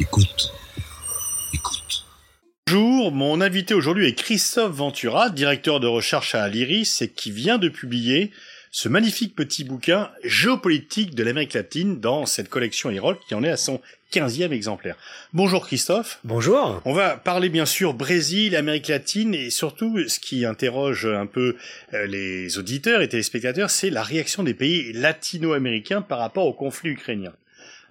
Écoute. Écoute. Bonjour, mon invité aujourd'hui est Christophe Ventura, directeur de recherche à l'IRIS et qui vient de publier ce magnifique petit bouquin géopolitique de l'Amérique latine dans cette collection Herald qui en est à son 15e exemplaire. Bonjour Christophe. Bonjour. On va parler bien sûr Brésil, Amérique latine et surtout ce qui interroge un peu euh, les auditeurs et téléspectateurs, c'est la réaction des pays latino-américains par rapport au conflit ukrainien.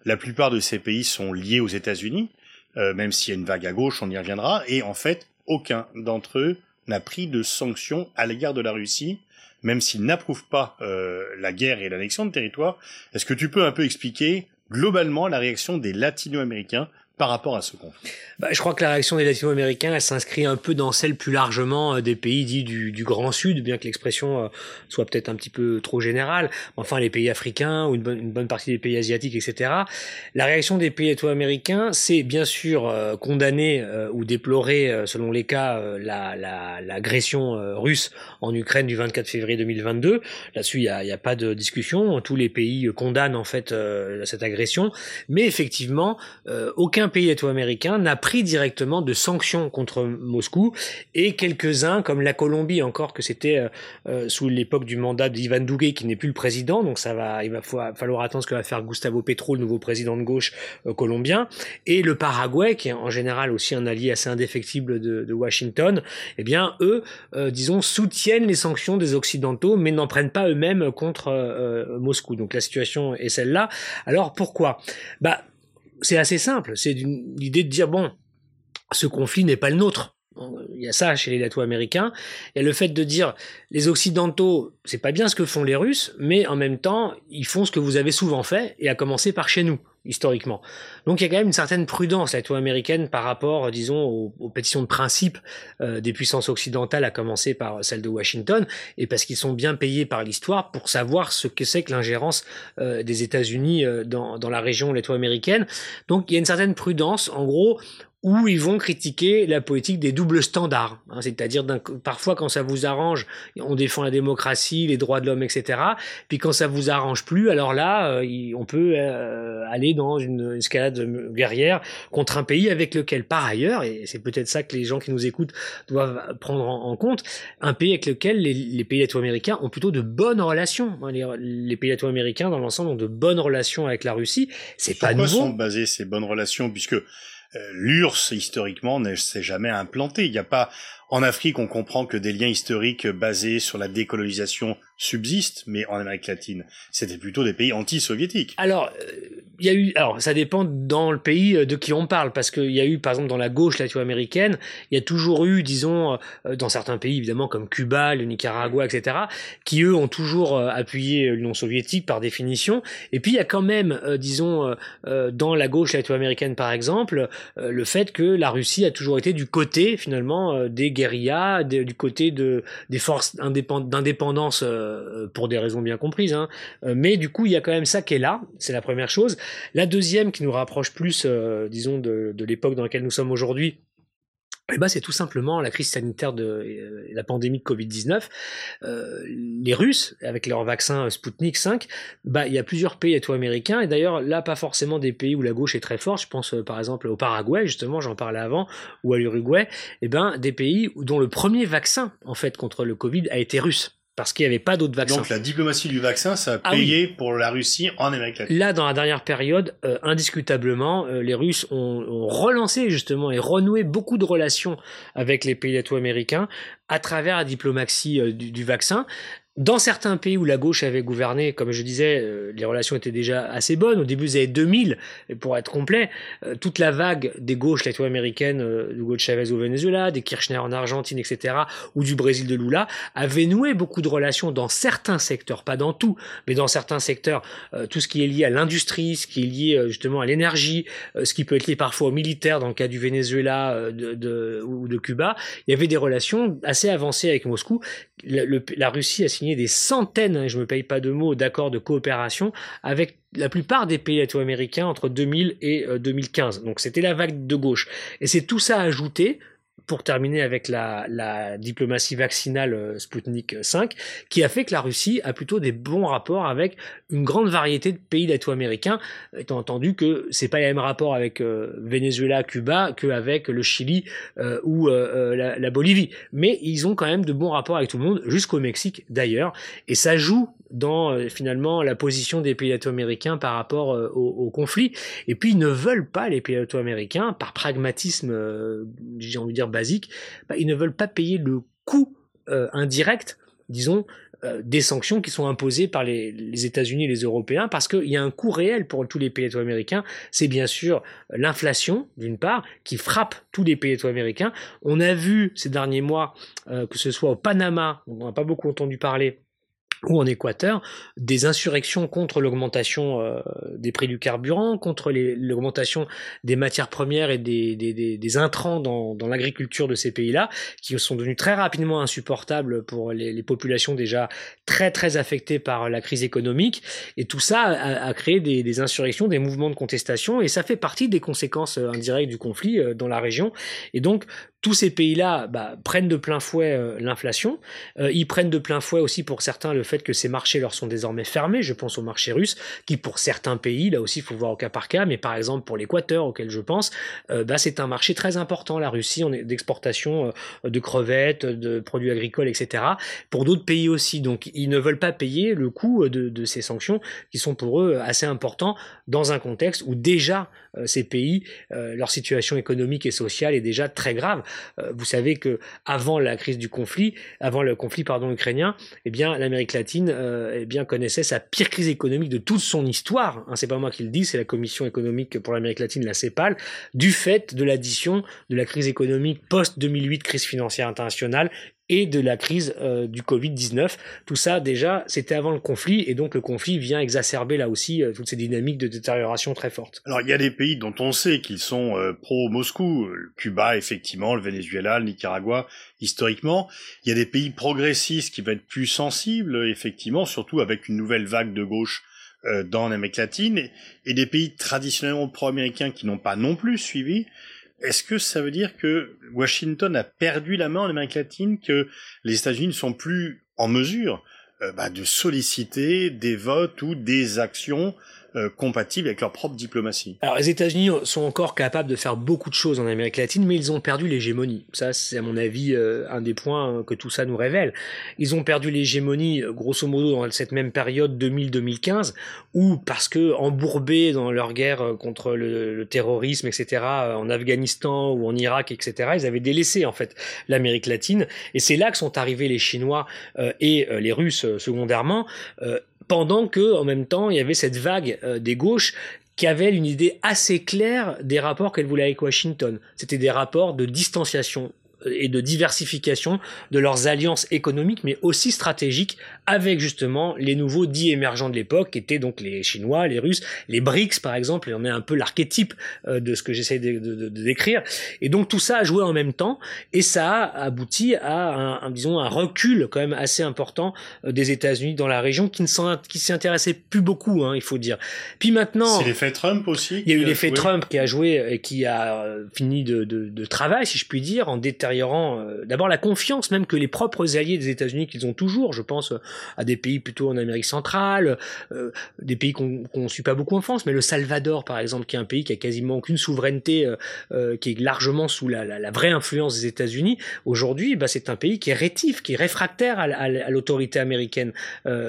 La plupart de ces pays sont liés aux États-Unis, euh, même s'il y a une vague à gauche, on y reviendra, et en fait, aucun d'entre eux n'a pris de sanctions à l'égard de la Russie, même s'ils n'approuvent pas euh, la guerre et l'annexion de territoire. Est-ce que tu peux un peu expliquer globalement la réaction des latino-américains par rapport à ce conflit bah, Je crois que la réaction des latino-américains, elle s'inscrit un peu dans celle plus largement euh, des pays dits du, du Grand Sud, bien que l'expression euh, soit peut-être un petit peu trop générale. Enfin, les pays africains ou une bonne, une bonne, partie des pays asiatiques, etc. La réaction des pays latino-américains, c'est bien sûr euh, condamner ou déplorer, selon les cas, l'agression la, la, russe en Ukraine du 24 février 2022. Là-dessus, il n'y a, a, pas de discussion. Tous les pays condamnent en fait cette agression, mais effectivement, aucun pays latino-américain n'a pris directement de sanctions contre Moscou et quelques-uns, comme la Colombie encore, que c'était euh, euh, sous l'époque du mandat d'Ivan Duque qui n'est plus le président, donc ça va, il va falloir attendre ce que va faire Gustavo Petro, le nouveau président de gauche euh, colombien, et le Paraguay, qui est en général aussi un allié assez indéfectible de, Washington, eh bien eux, disons, soutiennent les sanctions des Occidentaux, mais n'en prennent pas eux-mêmes contre Moscou. Donc la situation est celle-là. Alors pourquoi? Bah c'est assez simple. C'est l'idée de dire bon, ce conflit n'est pas le nôtre. Il y a ça chez les Latino-américains. Il y a le fait de dire les Occidentaux, c'est pas bien ce que font les Russes, mais en même temps, ils font ce que vous avez souvent fait, et à commencer par chez nous historiquement. Donc il y a quand même une certaine prudence latino-américaine par rapport, disons, aux, pétitions de principe euh, des puissances occidentales, à commencer par celle de Washington, et parce qu'ils sont bien payés par l'histoire pour savoir ce que c'est que l'ingérence euh, des États-Unis euh, dans, dans la région latino-américaine. Donc il y a une certaine prudence. En gros, où ils vont critiquer la politique des doubles standards. Hein, C'est-à-dire parfois quand ça vous arrange, on défend la démocratie, les droits de l'homme, etc. Puis quand ça vous arrange plus, alors là, euh, on peut euh, aller dans une escalade guerrière contre un pays avec lequel, par ailleurs, et c'est peut-être ça que les gens qui nous écoutent doivent prendre en, compte, un pays avec lequel les, les pays latino-américains ont plutôt de bonnes relations. Hein, les, les pays latino-américains, dans l'ensemble, ont de bonnes relations avec la Russie. C'est pas nouveau. sont basées ces bonnes relations, puisque l'URSS, historiquement, ne s'est jamais implanté. Il n'y a pas en Afrique, on comprend que des liens historiques basés sur la décolonisation subsistent, mais en Amérique latine, c'était plutôt des pays anti-soviétiques. Alors, il y a eu, alors ça dépend dans le pays de qui on parle, parce qu'il y a eu, par exemple, dans la gauche latino-américaine, il y a toujours eu, disons, dans certains pays évidemment comme Cuba, le Nicaragua, etc., qui eux ont toujours appuyé l'Union soviétique par définition. Et puis il y a quand même, disons, dans la gauche latino-américaine par exemple, le fait que la Russie a toujours été du côté finalement des guérilla, du côté de, des forces d'indépendance euh, pour des raisons bien comprises. Hein. Euh, mais du coup, il y a quand même ça qui est là, c'est la première chose. La deuxième qui nous rapproche plus, euh, disons, de, de l'époque dans laquelle nous sommes aujourd'hui, eh ben, c'est tout simplement la crise sanitaire de euh, la pandémie de Covid-19. Euh, les Russes, avec leur vaccin Sputnik 5, bah, il y a plusieurs pays latino-américains, et d'ailleurs là, pas forcément des pays où la gauche est très forte, je pense euh, par exemple au Paraguay, justement, j'en parlais avant, ou à l'Uruguay, eh ben, des pays dont le premier vaccin, en fait, contre le Covid a été russe parce qu'il n'y avait pas d'autres vaccins. Donc la diplomatie du vaccin, ça a payé ah oui. pour la Russie en Amérique latine. Là, dans la dernière période, euh, indiscutablement, euh, les Russes ont, ont, relancé justement et renoué beaucoup de relations avec les pays latino-américains à travers la diplomatie euh, du, du, vaccin. Dans certains pays où la gauche avait gouverné, comme je disais, euh, les relations étaient déjà assez bonnes. Au début des années 2000, pour être complet, euh, toute la vague des gauches latino-américaines, euh, de Chavez au Venezuela, des Kirchner en Argentine, etc., ou du Brésil de Lula, avait noué beaucoup de relations dans certains secteurs, pas dans tout, mais dans certains secteurs, tout ce qui est lié à l'industrie, ce qui est lié justement à l'énergie, ce qui peut être lié parfois au militaire, dans le cas du Venezuela de, de, ou de Cuba. Il y avait des relations assez avancées avec Moscou. La Russie a signé des centaines, hein, je me paye pas de mots, d'accords de coopération avec la plupart des pays latino-américains entre 2000 et 2015. Donc c'était la vague de gauche. Et c'est tout ça ajouté pour terminer avec la, la diplomatie vaccinale euh, Sputnik 5, qui a fait que la Russie a plutôt des bons rapports avec une grande variété de pays latino-américains, étant entendu que c'est pas les mêmes rapports avec euh, Venezuela, Cuba qu'avec le Chili euh, ou la, la, Bolivie. Mais ils ont quand même de bons rapports avec tout le monde, jusqu'au Mexique d'ailleurs, et ça joue dans finalement la position des pays latino-américains par rapport au, au, conflit. Et puis ils ne veulent pas les pays latino-américains, par pragmatisme, j'ai envie de dire basique, bah, ils ne veulent pas payer le coût euh, indirect, disons, euh, des sanctions qui sont imposées par les, États-Unis et les Européens, parce qu'il y a un coût réel pour tous les pays américains. C'est bien sûr l'inflation, d'une part, qui frappe tous les pays américains. On a vu ces derniers mois, euh, que ce soit au Panama, on n'a pas beaucoup entendu parler, ou en Équateur, des insurrections contre l'augmentation euh, des prix du carburant, contre l'augmentation des matières premières et des, des, des, intrants dans, dans l'agriculture de ces pays-là, qui sont devenus très rapidement insupportables pour les, populations déjà très très affectées par la crise économique. Et tout ça a, créé des, insurrections, des mouvements de contestation, et ça fait partie des conséquences euh, indirectes du conflit euh, dans la région. Et donc tous ces pays-là bah, prennent de plein fouet l'inflation. ils prennent de plein fouet aussi pour certains le fait que ces marchés leur sont désormais fermés. Je pense au marché russe, qui pour certains pays, là aussi il faut voir au cas par cas, mais par exemple pour l'Équateur auquel je pense, euh, bah, c'est un marché très important. La Russie, on est d'exportation euh, de crevettes, de produits agricoles, etc. Pour d'autres pays aussi, donc ils ne veulent pas payer le coût de, de ces sanctions qui sont pour eux assez importants dans un contexte où déjà euh, ces pays, leur situation économique et sociale est déjà très grave. Vous savez que avant la crise du conflit, avant le conflit pardon ukrainien, eh bien l'Amérique latine euh, eh bien, connaissait sa pire crise économique de toute son histoire. Hein, c'est pas moi qui le dis, c'est la Commission économique pour l'Amérique latine, la CEPAL, du fait de l'addition de la crise économique post-2008, crise financière internationale, et de la crise euh, du Covid-19. Tout ça, déjà, c'était avant le conflit, et donc le conflit vient exacerber là aussi euh, toutes ces dynamiques de détérioration très fortes. Alors, il y a des pays dont on sait qu'ils sont pro-Moscou, Cuba, effectivement, le Venezuela, le Nicaragua, historiquement. Il y a des pays progressistes qui vont être plus sensibles, effectivement, surtout avec une nouvelle vague de gauche euh, dans l'Amérique latine, et, des pays traditionnellement pro-américains qui n'ont pas non plus suivi. Est-ce que ça veut dire que Washington a perdu la main en Amérique latine, que les États-Unis ne sont plus en mesure euh, bah, de solliciter des votes ou des actions euh, compatibles avec leur propre diplomatie. Alors les États-Unis sont encore capables de faire beaucoup de choses en Amérique latine, mais ils ont perdu l'hégémonie. Ça, c'est à mon avis euh, un des points que tout ça nous révèle. Ils ont perdu l'hégémonie, euh, grosso modo, dans cette même période 2000-2015, où parce que embourbés dans leur guerre contre le, terrorisme, etc., en Afghanistan ou en Irak, etc., ils avaient délaissé en fait l'Amérique latine. Et c'est là que sont arrivés les Chinois et les Russes secondairement pendant que en même temps il y avait cette vague euh, des gauches qui avait une idée assez claire des rapports qu'elle voulait avec Washington. C'était des rapports de distanciation et de diversification de leurs alliances économiques, mais aussi stratégiques, avec justement les nouveaux dits émergents de l'époque, qui étaient donc les Chinois, les Russes, les BRICS par exemple, et on est un peu l'archétype euh, de ce que j'essaie de, de, de, décrire. Et donc tout ça a joué en même temps, et ça a abouti à un, disons un recul quand même assez important euh, des États-Unis dans la région, qui ne s'y intéressait plus beaucoup, hein, il faut dire. Puis maintenant, c'est l'effet Trump aussi. Il y a eu l'effet Trump qui a joué et qui a euh, fini de, de, travail, si je puis dire, en détériorant d'abord la confiance même que les propres alliés des États-Unis qu'ils ont toujours, je pense à des pays plutôt en Amérique centrale, euh, des pays qu'on ne suit pas beaucoup en France, mais le Salvador par exemple, qui est un pays qui a quasiment aucune souveraineté, euh, euh, qui est largement sous la, la, vraie influence des États-Unis, aujourd'hui, bah, c'est un pays qui est rétif, qui est réfractaire à, à, l'autorité américaine.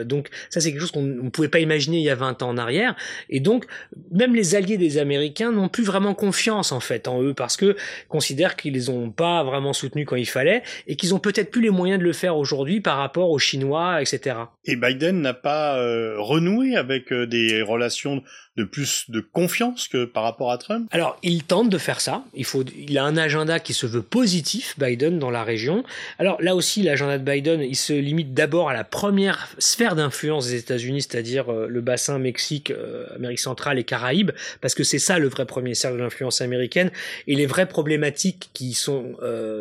donc ça c'est quelque chose qu'on ne pouvait pas imaginer il y a 20 ans en arrière. Et donc même les alliés des Américains n'ont plus vraiment confiance en fait en eux parce que considèrent qu'ils les ont pas vraiment soutenus quand il fallait et qu'ils ont peut-être plus les moyens de le faire aujourd'hui par rapport aux Chinois, etc. Et Biden n'a pas euh, renoué avec euh, des relations de plus de confiance que par rapport à Trump Alors, il tente de faire ça. Il, faut, il a un agenda qui se veut positif, Biden, dans la région. Alors là aussi, l'agenda de Biden, il se limite d'abord à la première sphère d'influence des États-Unis, c'est-à-dire euh, le bassin Mexique, Amérique centrale et Caraïbes, parce que c'est ça le vrai premier cercle d'influence américaine. Et les vraies problématiques qui sont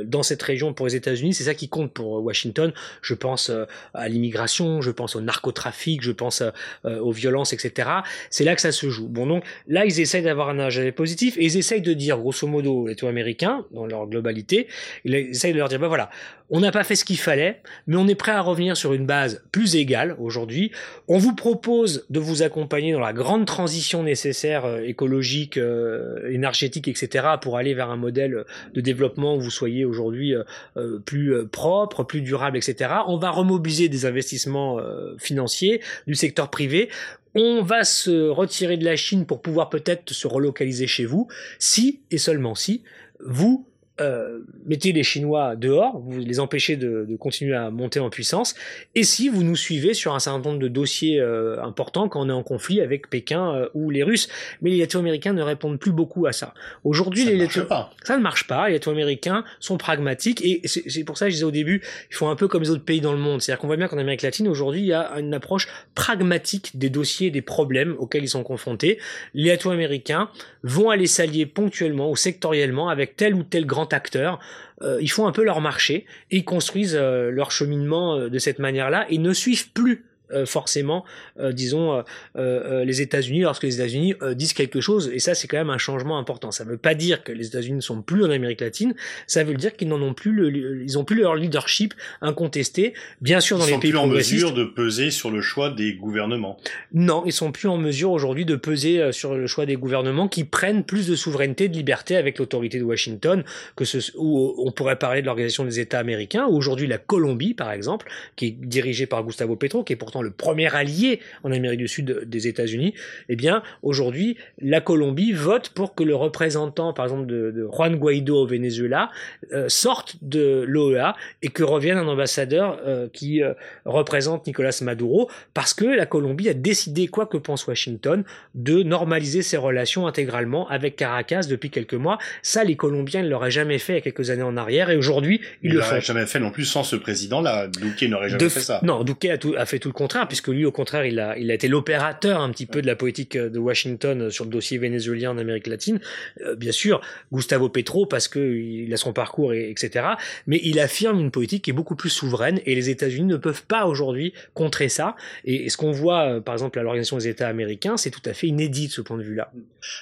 dans cette région pour les États-Unis, c'est ça qui compte pour Washington. Je pense à l'immigration je pense au narcotrafic, je pense euh, aux violences, etc. C'est là que ça se se joue. Bon, donc là, ils essayent d'avoir un agenda positif et ils essayent de dire, grosso modo, les taux américains, dans leur globalité, ils essayent de leur dire, ben voilà, on n'a pas fait ce qu'il fallait, mais on est prêt à revenir sur une base plus égale aujourd'hui. On vous propose de vous accompagner dans la grande transition nécessaire euh, écologique, euh, énergétique, etc., pour aller vers un modèle de développement où vous soyez aujourd'hui euh, plus propre, plus durable, etc. On va remobiliser des investissements financiers du secteur privé on va se retirer de la Chine pour pouvoir peut-être se relocaliser chez vous, si et seulement si vous euh, mettez les Chinois dehors, vous les empêchez de, continuer à monter en puissance, et si vous nous suivez sur un certain nombre de dossiers euh, importants quand on est en conflit avec Pékin euh, ou les Russes. Mais les Latino-Américains ne répondent plus beaucoup à ça. Aujourd'hui, les Latino... ça ne marche pas. Les Latino-Américains sont pragmatiques, et c'est pour ça que je disais au début, ils font un peu comme les autres pays dans le monde. C'est-à-dire qu'on voit bien qu'en Amérique latine, aujourd'hui, il y a une approche pragmatique des dossiers, des problèmes auxquels ils sont confrontés. Les Latino-Américains vont aller s'allier ponctuellement ou sectoriellement avec tel ou tel grand acteurs, euh, ils font un peu leur marché et ils construisent euh, leur cheminement euh, de cette manière-là et ne suivent plus euh, forcément, euh, disons, euh, les États-Unis lorsque les États-Unis disent quelque chose. Et ça, c'est quand même un changement important. Ça ne veut pas dire que les États-Unis ne sont plus en Amérique latine. Ça veut dire qu'ils n'en ont plus, le, ils ont plus leur leadership incontesté. Bien sûr, dans les pays progressistes. Ils sont plus en mesure de peser sur le choix des gouvernements. Non, ils sont plus en mesure aujourd'hui de peser sur le choix des gouvernements qui prennent plus de souveraineté, de liberté avec l'autorité de Washington, que ce, où on pourrait parler de l'organisation des États américains. Aujourd'hui, la Colombie, par exemple, qui est dirigée par Gustavo Petro, qui est pourtant le premier allié en Amérique du Sud des États-Unis, eh bien, aujourd'hui, la Colombie vote pour que le représentant, par exemple, de, Juan Guaido au Venezuela, euh, sorte de l'OEA et que revienne un ambassadeur euh, qui euh, représente Nicolas Maduro, parce que la Colombie a décidé, quoi que pense Washington, de normaliser ses relations intégralement avec Caracas depuis quelques mois. Ça, les Colombiens ne l'auraient jamais fait il y a quelques années en arrière, et aujourd'hui, ils, le font. jamais fait non plus sans ce président-là. Duque n'aurait jamais fait ça. Non, Duque a, a fait tout le contraire puisque lui, au contraire, il a, été l'opérateur un petit peu de la politique de Washington sur le dossier vénézuélien en Amérique latine. Euh, bien sûr, Gustavo Petro, parce qu'il a son parcours, et, etc. Mais il affirme une politique qui est beaucoup plus souveraine, et les États-Unis ne peuvent pas aujourd'hui contrer ça. Et, ce qu'on voit, euh, par exemple, à l'Organisation des États américains, c'est tout à fait inédit de ce point de vue-là.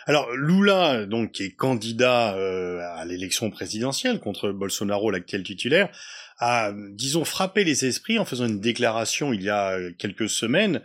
Alors, Lula, donc, qui est candidat euh, à l'élection présidentielle contre Bolsonaro, l'actuel titulaire, a, disons, frappé les esprits en faisant une déclaration il y a euh, quelques semaines,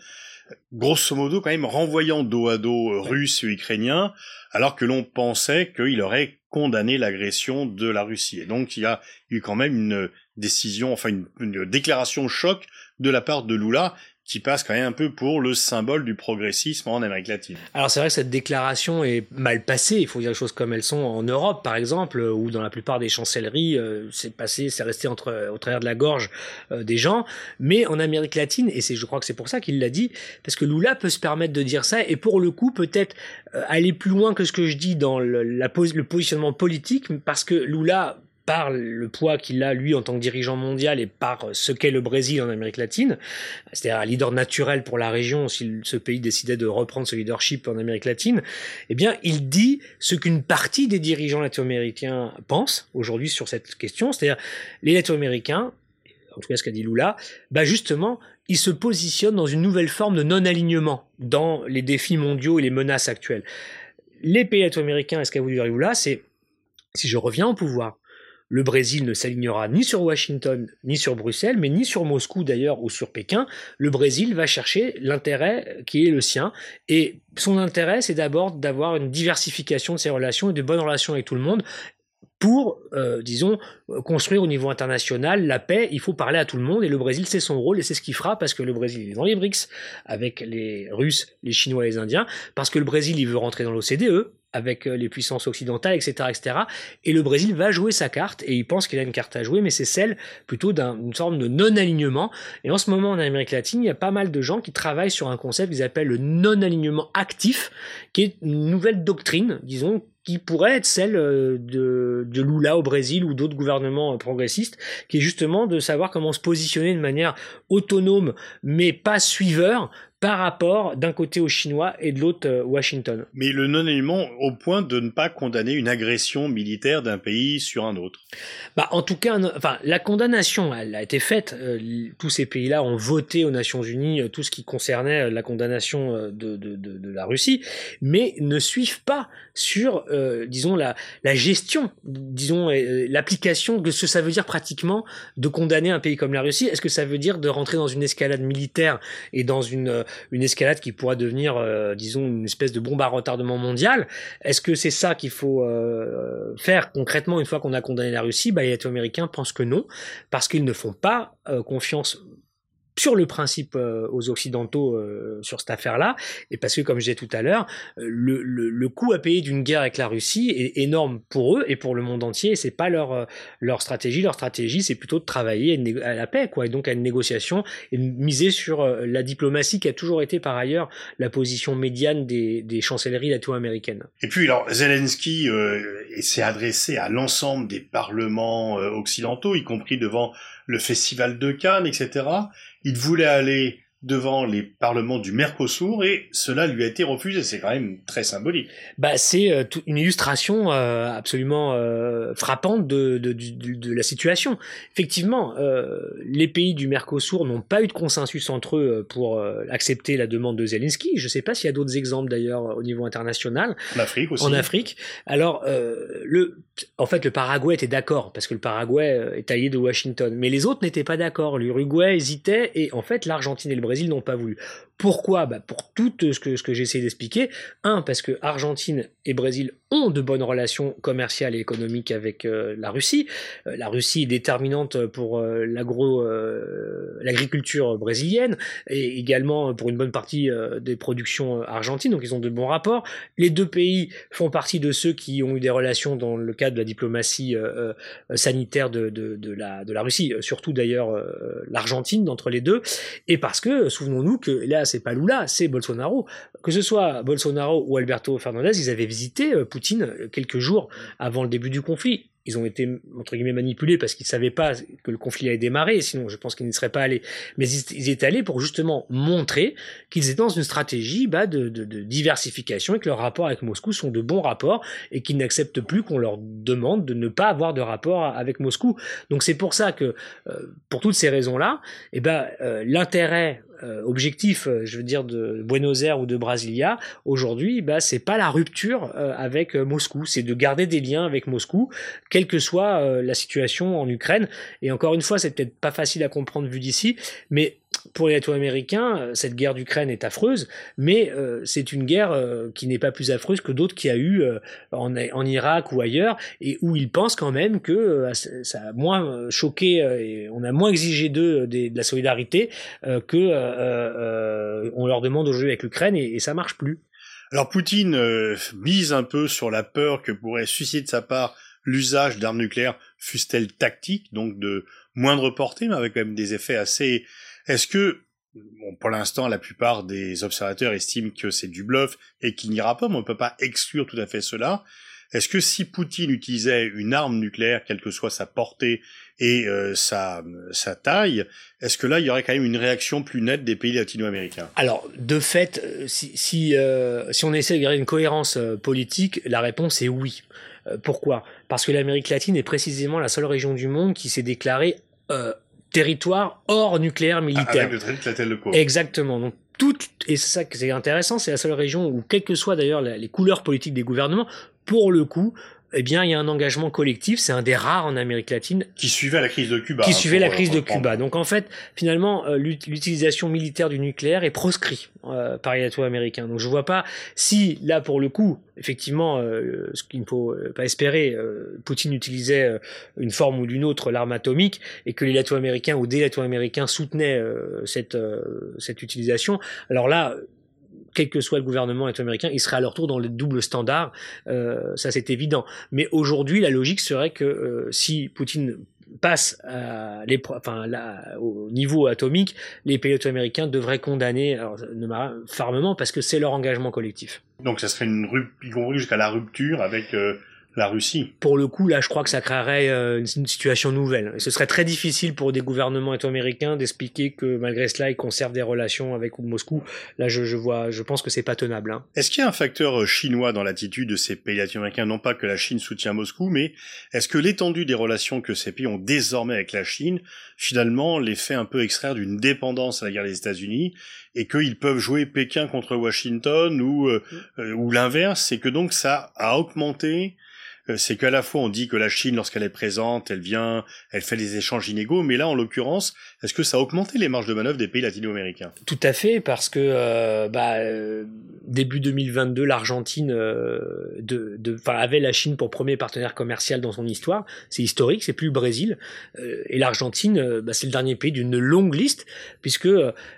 grosso modo quand même renvoyant dos à dos euh, russes et ukrainiens, alors que l'on pensait qu'il aurait condamné l'agression de la Russie. Et donc il y a eu quand même une décision, enfin une, une déclaration choc de la part de Lula qui passe quand même un peu pour le symbole du progressisme en Amérique latine. Alors c'est vrai que cette déclaration est mal passée, il faut dire les choses comme elles sont en Europe par exemple, ou dans la plupart des chancelleries, euh, c'est passé, c'est resté entre, au travers de la gorge euh, des gens, mais en Amérique latine, et c'est, je crois que c'est pour ça qu'il l'a dit, parce que Lula peut se permettre de dire ça, et pour le coup peut-être euh, aller plus loin que ce que je dis dans le, positionnement politique, parce que Lula par le poids qu'il a lui en tant que dirigeant mondial et par ce qu'est le Brésil en Amérique latine, c'est-à-dire un leader naturel pour la région si ce pays décidait de reprendre ce leadership en Amérique latine, eh bien il dit ce qu'une partie des dirigeants latino-américains pensent aujourd'hui sur cette question, c'est-à-dire les latino-américains, en tout cas ce qu'a dit Lula, bah justement ils se positionnent dans une nouvelle forme de non-alignement dans les défis mondiaux et les menaces actuelles. Les pays latino-américains, et ce qu'a voulu dire Lula, c'est si je reviens au pouvoir, le Brésil ne s'alignera ni sur Washington, ni sur Bruxelles, mais ni sur Moscou d'ailleurs ou sur Pékin. Le Brésil va chercher l'intérêt qui est le sien. Et son intérêt, c'est d'abord d'avoir une diversification de ses relations et de bonnes relations avec tout le monde pour, euh, disons, construire au niveau international la paix, il faut parler à tout le monde et le Brésil c'est son rôle et c'est ce qu'il fera parce que le Brésil est dans les BRICS avec les Russes, les Chinois et les Indiens, parce que le Brésil il veut rentrer dans l'OCDE, avec euh, les puissances occidentales, etc., etc. Et le Brésil va jouer sa carte, et il pense qu'il a une carte à jouer, mais c'est celle plutôt d'une sorte de non-alignement. Et en ce moment, en Amérique latine, il y a pas mal de gens qui travaillent sur un concept qu'ils appellent le non-alignement actif, qui est une nouvelle doctrine, disons, qui pourrait être celle euh, de, de Lula au Brésil ou d'autres gouvernements euh, progressistes, qui est justement de savoir comment se positionner de manière autonome, mais pas suiveur, par rapport d'un côté aux Chinois et de l'autre euh, Washington. Mais le non-alignement au point de ne pas condamner une agression militaire d'un pays sur un autre. Bah, en tout cas, enfin, la condamnation, elle a été faite. Euh, tous ces pays-là ont voté aux Nations Unies euh, tout ce qui concernait la condamnation de, de, de, de la Russie, mais ne suivent pas sur, disons, la, la gestion, disons, l'application de ce que ça veut dire pratiquement de condamner un pays comme la Russie. Est-ce que ça veut dire de rentrer dans une escalade militaire et dans une une escalade qui pourra devenir, euh, disons, une espèce de bombe à retardement mondial. Est-ce que c'est ça qu'il faut euh, faire concrètement une fois qu'on a condamné la Russie? Bah, Les américains pensent que non, parce qu'ils ne font pas euh, confiance sur le principe euh, aux Occidentaux euh, sur cette affaire-là, et parce que, comme je disais tout à l'heure, le, le, le, coût à payer d'une guerre avec la Russie est énorme pour eux et pour le monde entier, et c'est pas leur, euh, leur stratégie. Leur stratégie, c'est plutôt de travailler à, la paix, quoi, et donc à une négociation, et miser sur la diplomatie qui a toujours été, par ailleurs, la position médiane des, des chancelleries latino-américaines. Et puis, alors, Zelensky s'est adressé à l'ensemble des parlements occidentaux, y compris devant le festival de Cannes, etc. Il voulait aller devant les parlements du Mercosur et cela lui a été refusé. C'est quand même très symbolique. Bah, c'est euh, une illustration euh, absolument euh, frappante de, de, de, de, la situation. Effectivement, les pays du Mercosur n'ont pas eu de consensus entre eux pour accepter la demande de Zelensky. Je ne sais pas s'il y a d'autres exemples d'ailleurs au niveau international. En Afrique aussi. En Afrique. Alors, le, en fait, le Paraguay était d'accord parce que le Paraguay est allié de Washington, mais les autres n'étaient pas d'accord. L'Uruguay hésitait et en fait, l'Argentine et le Brésil n'ont pas voulu. Pourquoi? Bah Pour tout ce que, ce que j'ai essayé d'expliquer. Un, parce que Argentine et Brésil ont de bonnes relations commerciales et économiques avec euh, la Russie. Euh, la Russie est déterminante pour euh, l'agro, l'agriculture brésilienne et également pour une bonne partie des productions argentines, donc ils ont de bons rapports. Les deux pays font partie de ceux qui ont eu des relations dans le cadre de la diplomatie sanitaire de, de, la, de la Russie, surtout d'ailleurs l'Argentine d'entre les deux, et parce que, souvenons-nous que là, c'est pas Lula, c'est Bolsonaro. Que ce soit Bolsonaro ou Alberto Fernandez, ils avaient visité Poutine quelques jours avant le début du conflit ils ont été entre guillemets manipulés parce qu'ils savaient pas que le conflit allait démarrer, sinon je pense qu'ils n'y seraient pas allés. Mais ils, étaient allés pour justement montrer qu'ils étaient dans une stratégie bah, de, diversification et que leurs rapports avec Moscou sont de bons rapports et qu'ils n'acceptent plus qu'on leur demande de ne pas avoir de rapport avec Moscou. Donc c'est pour ça que, euh, pour toutes ces raisons-là, eh ben, euh, l'intérêt euh, objectif, je veux dire, de Buenos Aires ou de Brasilia, aujourd'hui, bah, c'est pas la rupture avec Moscou, c'est de garder des liens avec Moscou, quelle que soit euh, la situation en Ukraine. Et encore une fois, c'est peut-être pas facile à comprendre vu d'ici, mais pour les Latino-Américains, euh, cette guerre d'Ukraine est affreuse, mais euh, c'est une guerre qui n'est pas plus affreuse que d'autres qu'il y a eu en, Irak ou ailleurs, et où ils pensent quand même que ça a moins choqué on a moins exigé d'eux de, la solidarité que on leur demande aujourd'hui avec l'Ukraine, et, et ça marche plus. Alors Poutine mise un peu sur la peur que pourrait susciter de sa part l'usage d'armes nucléaires, fussent-elles tactiques, donc de moindre portée, mais avec quand même des effets assez... Est-ce que, bon, pour l'instant, la plupart des observateurs estiment que c'est du bluff et qu'il n'y aura pas, mais on ne peut pas exclure tout à fait cela. Est-ce que si Poutine utilisait une arme nucléaire, quelle que soit sa portée et euh, sa, sa taille, est-ce que là, il y aurait quand même une réaction plus nette des pays latino-américains? Alors, de fait, euh, si, si, euh, si on essaie de garder une cohérence politique, la réponse est oui. Euh, pourquoi? Parce que l'Amérique latine est précisément la seule région du monde qui s'est déclarée euh, territoire hors nucléaire militaire. Avec le traité de Exactement. Donc tout, et c'est ça que c'est intéressant, c'est la seule région où, quelles que soient d'ailleurs les couleurs politiques des gouvernements, pour le coup, eh bien, il y a un engagement collectif. C'est un des rares en Amérique latine qui suivait la crise de Cuba. Qui hein, suivait la crise de Cuba. Donc, en fait, finalement, euh, l'utilisation militaire du nucléaire est proscrit euh, par les américains. Donc, je vois pas si là, pour le coup, effectivement, euh, ce qu'il ne faut pas espérer, Poutine utilisait une forme ou d'une autre l'arme atomique et que les Latino-américains ou des Latino-américains soutenaient cette cette utilisation. Alors là quel que soit le gouvernement américain, il serait à leur tour dans le double standard. Euh, ça, c'est évident. Mais aujourd'hui, la logique serait que euh, si Poutine passe à enfin, là, au niveau atomique, les pays américains devraient condamner alors, fermement parce que c'est leur engagement collectif. Donc ça serait une rupture, jusqu'à la rupture avec euh, la Russie. Pour le coup, là, je crois que ça créerait euh, une, situation nouvelle. Et ce serait très difficile pour des gouvernements américains d'expliquer que malgré cela, ils conservent des relations avec Moscou. Là, je, je vois, je pense que c'est pas tenable. Hein. Est-ce qu'il y a un facteur euh, chinois dans l'attitude de ces pays latino-américains? Non pas que la Chine soutient Moscou, mais est-ce que l'étendue des relations que ces pays ont désormais avec la Chine, finalement, les fait un peu extraire d'une dépendance à la guerre des États-Unis et qu'ils peuvent jouer Pékin contre Washington ou euh, ou l'inverse, et que donc ça a augmenté c'est qu'à la fois on dit que la Chine, lorsqu'elle est présente, elle vient, elle fait des échanges inégaux, mais là, en l'occurrence, est-ce que ça a augmenté les marges de manœuvre des pays latino-américains? Tout à fait, parce que euh, bah, euh, début 2022, l'Argentine avait la Chine pour premier partenaire commercial dans son histoire. C'est historique, c'est plus le Brésil. et l'Argentine, bah, c'est le dernier pays d'une longue liste, puisque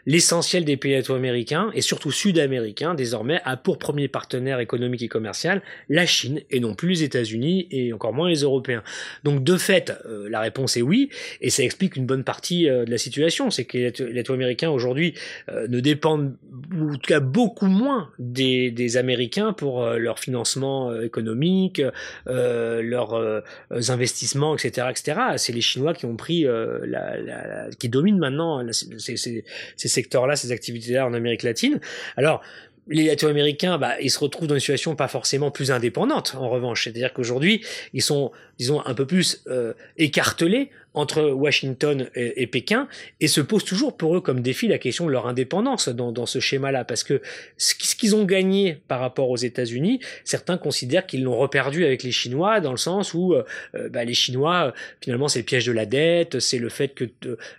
l'essentiel des pays latino-américains, et surtout sud-américains, désormais, a pour premier partenaire économique et commercial la Chine, et non plus les États-Unis et encore moins les Européens. Donc de fait, euh, la réponse est oui, et ça explique une bonne partie euh, de la situation. C'est que les Latino-Américains aujourd'hui euh, ne dépendent, ou en tout cas beaucoup moins des, Américains pour leur financement économique, leurs investissements, etc., etc. C'est les Chinois qui ont pris la, qui dominent maintenant ces, ces, ces secteurs-là, ces activités-là en Amérique latine. Alors les latino-américains, bah, ils se retrouvent dans une situation pas forcément plus indépendante, en revanche. C'est-à-dire qu'aujourd'hui, ils sont, disons, un peu plus euh, écartelés entre Washington et, Pékin et se pose toujours pour eux comme défi la question de leur indépendance dans, dans ce schéma-là. Parce que ce qu'ils ont gagné par rapport aux États-Unis, certains considèrent qu'ils l'ont reperdu avec les Chinois dans le sens où euh, euh, bah, les Chinois, finalement, c'est le piège de la dette, c'est le fait que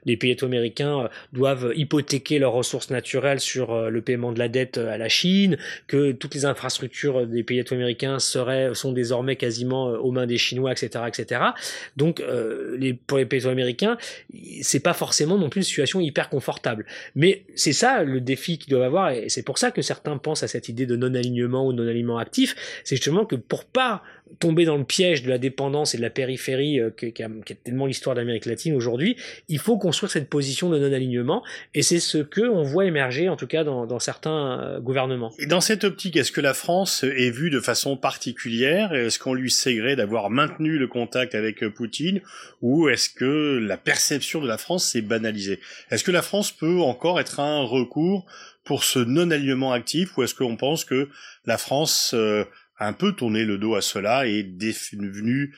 les pays américains doivent hypothéquer leurs ressources naturelles sur le paiement de la dette à la Chine, que toutes les infrastructures des pays américains seraient, sont désormais quasiment aux mains des Chinois, etc., etc. Donc, pour les les pays américains, c'est pas forcément non plus une situation hyper confortable. Mais c'est ça le défi qu'ils doivent avoir, et c'est pour ça que certains pensent à cette idée de non-alignement ou non-alignement actif, c'est justement que pour pas tomber dans le piège de la dépendance et de la périphérie euh, qui, est tellement l'histoire d'Amérique latine aujourd'hui, il faut construire cette position de non-alignement, et c'est ce que on voit émerger en tout cas dans, certains euh, gouvernements. Et dans cette optique, est-ce que la France est vue de façon particulière? Est-ce qu'on lui sait d'avoir maintenu le contact avec euh, Poutine, ou est-ce que la perception de la France s'est banalisée? Est-ce que la France peut encore être un recours pour ce non-alignement actif, ou est-ce qu'on pense que la France un peu tourné le dos à cela et devenu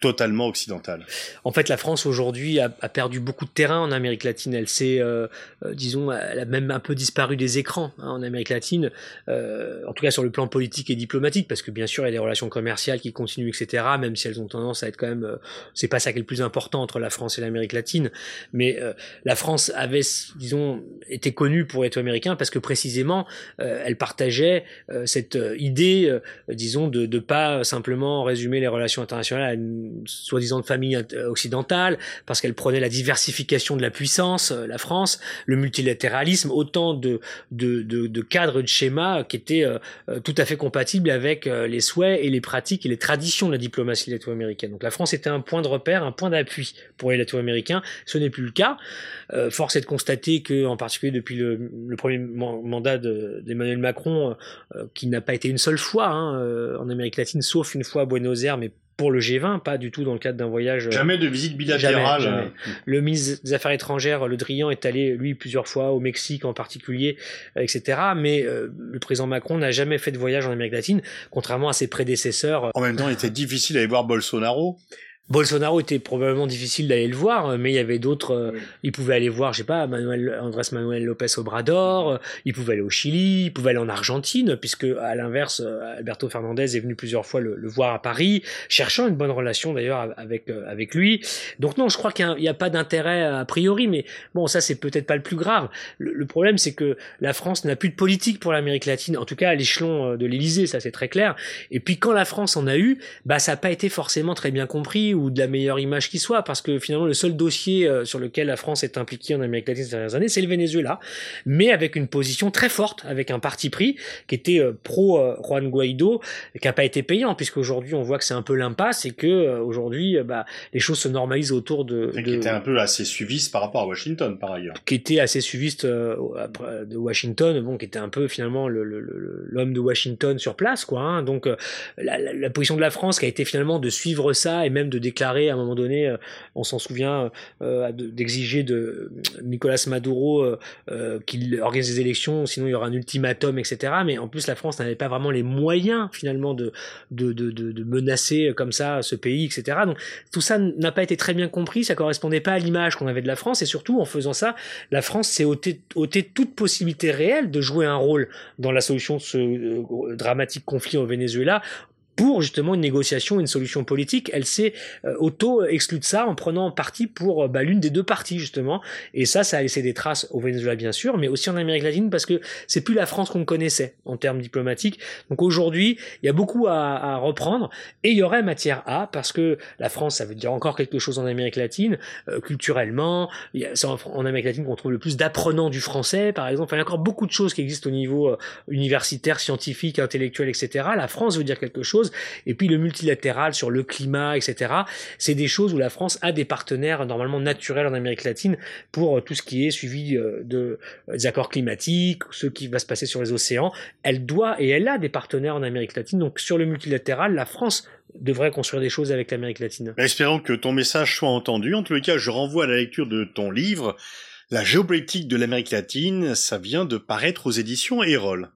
totalement occidentale. En fait, la France aujourd'hui a, perdu beaucoup de terrain en Amérique latine. Elle s'est, euh, euh, disons, elle a même un peu disparu des écrans hein, en Amérique latine, euh, en tout cas sur le plan politique et diplomatique, parce que bien sûr il y a des relations commerciales qui continuent, etc. Même si elles ont tendance à être quand même, c'est pas ça qui est le plus important entre la France et l'Amérique latine, mais la France avait, disons, été connue pour être américain parce que précisément elle partageait cette idée, disons, de ne pas simplement résumer les relations internationales soi-disant famille occidentale, parce qu'elle prenait la diversification de la puissance, euh, la France, le multilatéralisme, autant de, de, de, de cadres, de schémas qui étaient euh, euh, tout à fait compatibles avec les souhaits et les pratiques et les traditions de la diplomatie latino-américaine. Donc la France était un point de repère, un point d'appui pour les latino-américains. Ce n'est plus le cas. force est de constater que, en particulier depuis le, le premier mandat d'Emmanuel Macron, qui n'a pas été une seule fois hein, en Amérique latine, sauf une fois à Buenos Aires, mais pour le G20, pas du tout dans le cadre d'un voyage. Euh, jamais de visite bilatérale. Le ministre des Affaires étrangères, Le Drian, est allé, lui, plusieurs fois au Mexique en particulier, euh, etc. Mais euh, le président Macron n'a jamais fait de voyage en Amérique latine, contrairement à ses prédécesseurs. En même temps, il était difficile d'aller voir Bolsonaro. Bolsonaro était probablement difficile d'aller le voir, mais il y avait d'autres. Euh, il pouvait aller voir, je sais pas, Manuel, Andrés Manuel Lopez Obrador. Euh, il pouvait aller au Chili. Il pouvait aller en Argentine, puisque à l'inverse, euh, Alberto Fernandez est venu plusieurs fois le, voir à Paris, cherchant une bonne relation d'ailleurs avec avec lui. Donc non, je crois qu'il n'y a, pas d'intérêt a priori, mais bon, ça c'est peut-être pas le plus grave. Le, problème, c'est que la France n'a plus de politique pour l'Amérique latine, en tout cas à l'échelon de l'Élysée, ça c'est très clair. Et puis quand la France en a eu, bah ça n'a pas été forcément très bien compris ou de la meilleure image qui soit, parce que finalement le seul dossier sur lequel la France est impliquée en Amérique latine ces dernières années, c'est le Venezuela, mais avec une position très forte, avec un parti pris qui était pro Juan Guaido, qui n'a pas été payant, puisqu'aujourd'hui on voit que c'est un peu l'impasse et que aujourd'hui bah, les choses se normalisent autour de, Qui était un peu assez suiviste par rapport à Washington par ailleurs. Qui était assez suiviste de Washington, bon, qui était un peu finalement l'homme de Washington sur place, quoi. Hein. Donc euh, la, la, position de la France qui a été finalement de suivre ça et même de déclarer à un moment donné, euh, on s'en souvient, euh, d'exiger de Nicolas Maduro qu'il organise des élections, sinon il y aura un ultimatum, etc. Mais en plus la France n'avait pas vraiment les moyens finalement de de, de, menacer comme ça ce pays, etc. Donc tout ça n'a pas été très bien compris, ça correspondait pas à l'image qu'on avait de la France et surtout en faisant ça, la France s'est ôté, ôté toute possibilité réelle de jouer un rôle dans la solution de ce euh, dramatique conflit au Venezuela pour justement une négociation, une solution politique. Elle s'est euh, auto-exclue de ça en prenant parti pour euh, bah, l'une des deux parties justement. Et ça, ça a laissé des traces au Venezuela bien sûr, mais aussi en Amérique latine parce que c'est plus la France qu'on connaissait en termes diplomatiques. Donc aujourd'hui, il y a beaucoup à, à, reprendre et il y aurait matière à parce que la France, ça veut dire encore quelque chose en Amérique latine, euh, culturellement. C'est en, Amérique latine qu'on trouve le plus d'apprenants du français, par exemple. Enfin, il y a encore beaucoup de choses qui existent au niveau universitaire, scientifique, intellectuel, etc. La France veut dire quelque chose. Et puis le multilatéral sur le climat, etc. C'est des choses où la France a des partenaires normalement naturels en Amérique latine pour tout ce qui est suivi euh, de, euh, des accords climatiques, ce qui va se passer sur les océans. Elle doit et elle a des partenaires en Amérique latine. Donc sur le multilatéral, la France devrait construire des choses avec l'Amérique latine. Espérons que ton message soit entendu. En tous les cas, je renvoie à la lecture de ton livre. La géopolitique de l'Amérique latine, ça vient de paraître aux éditions Erol.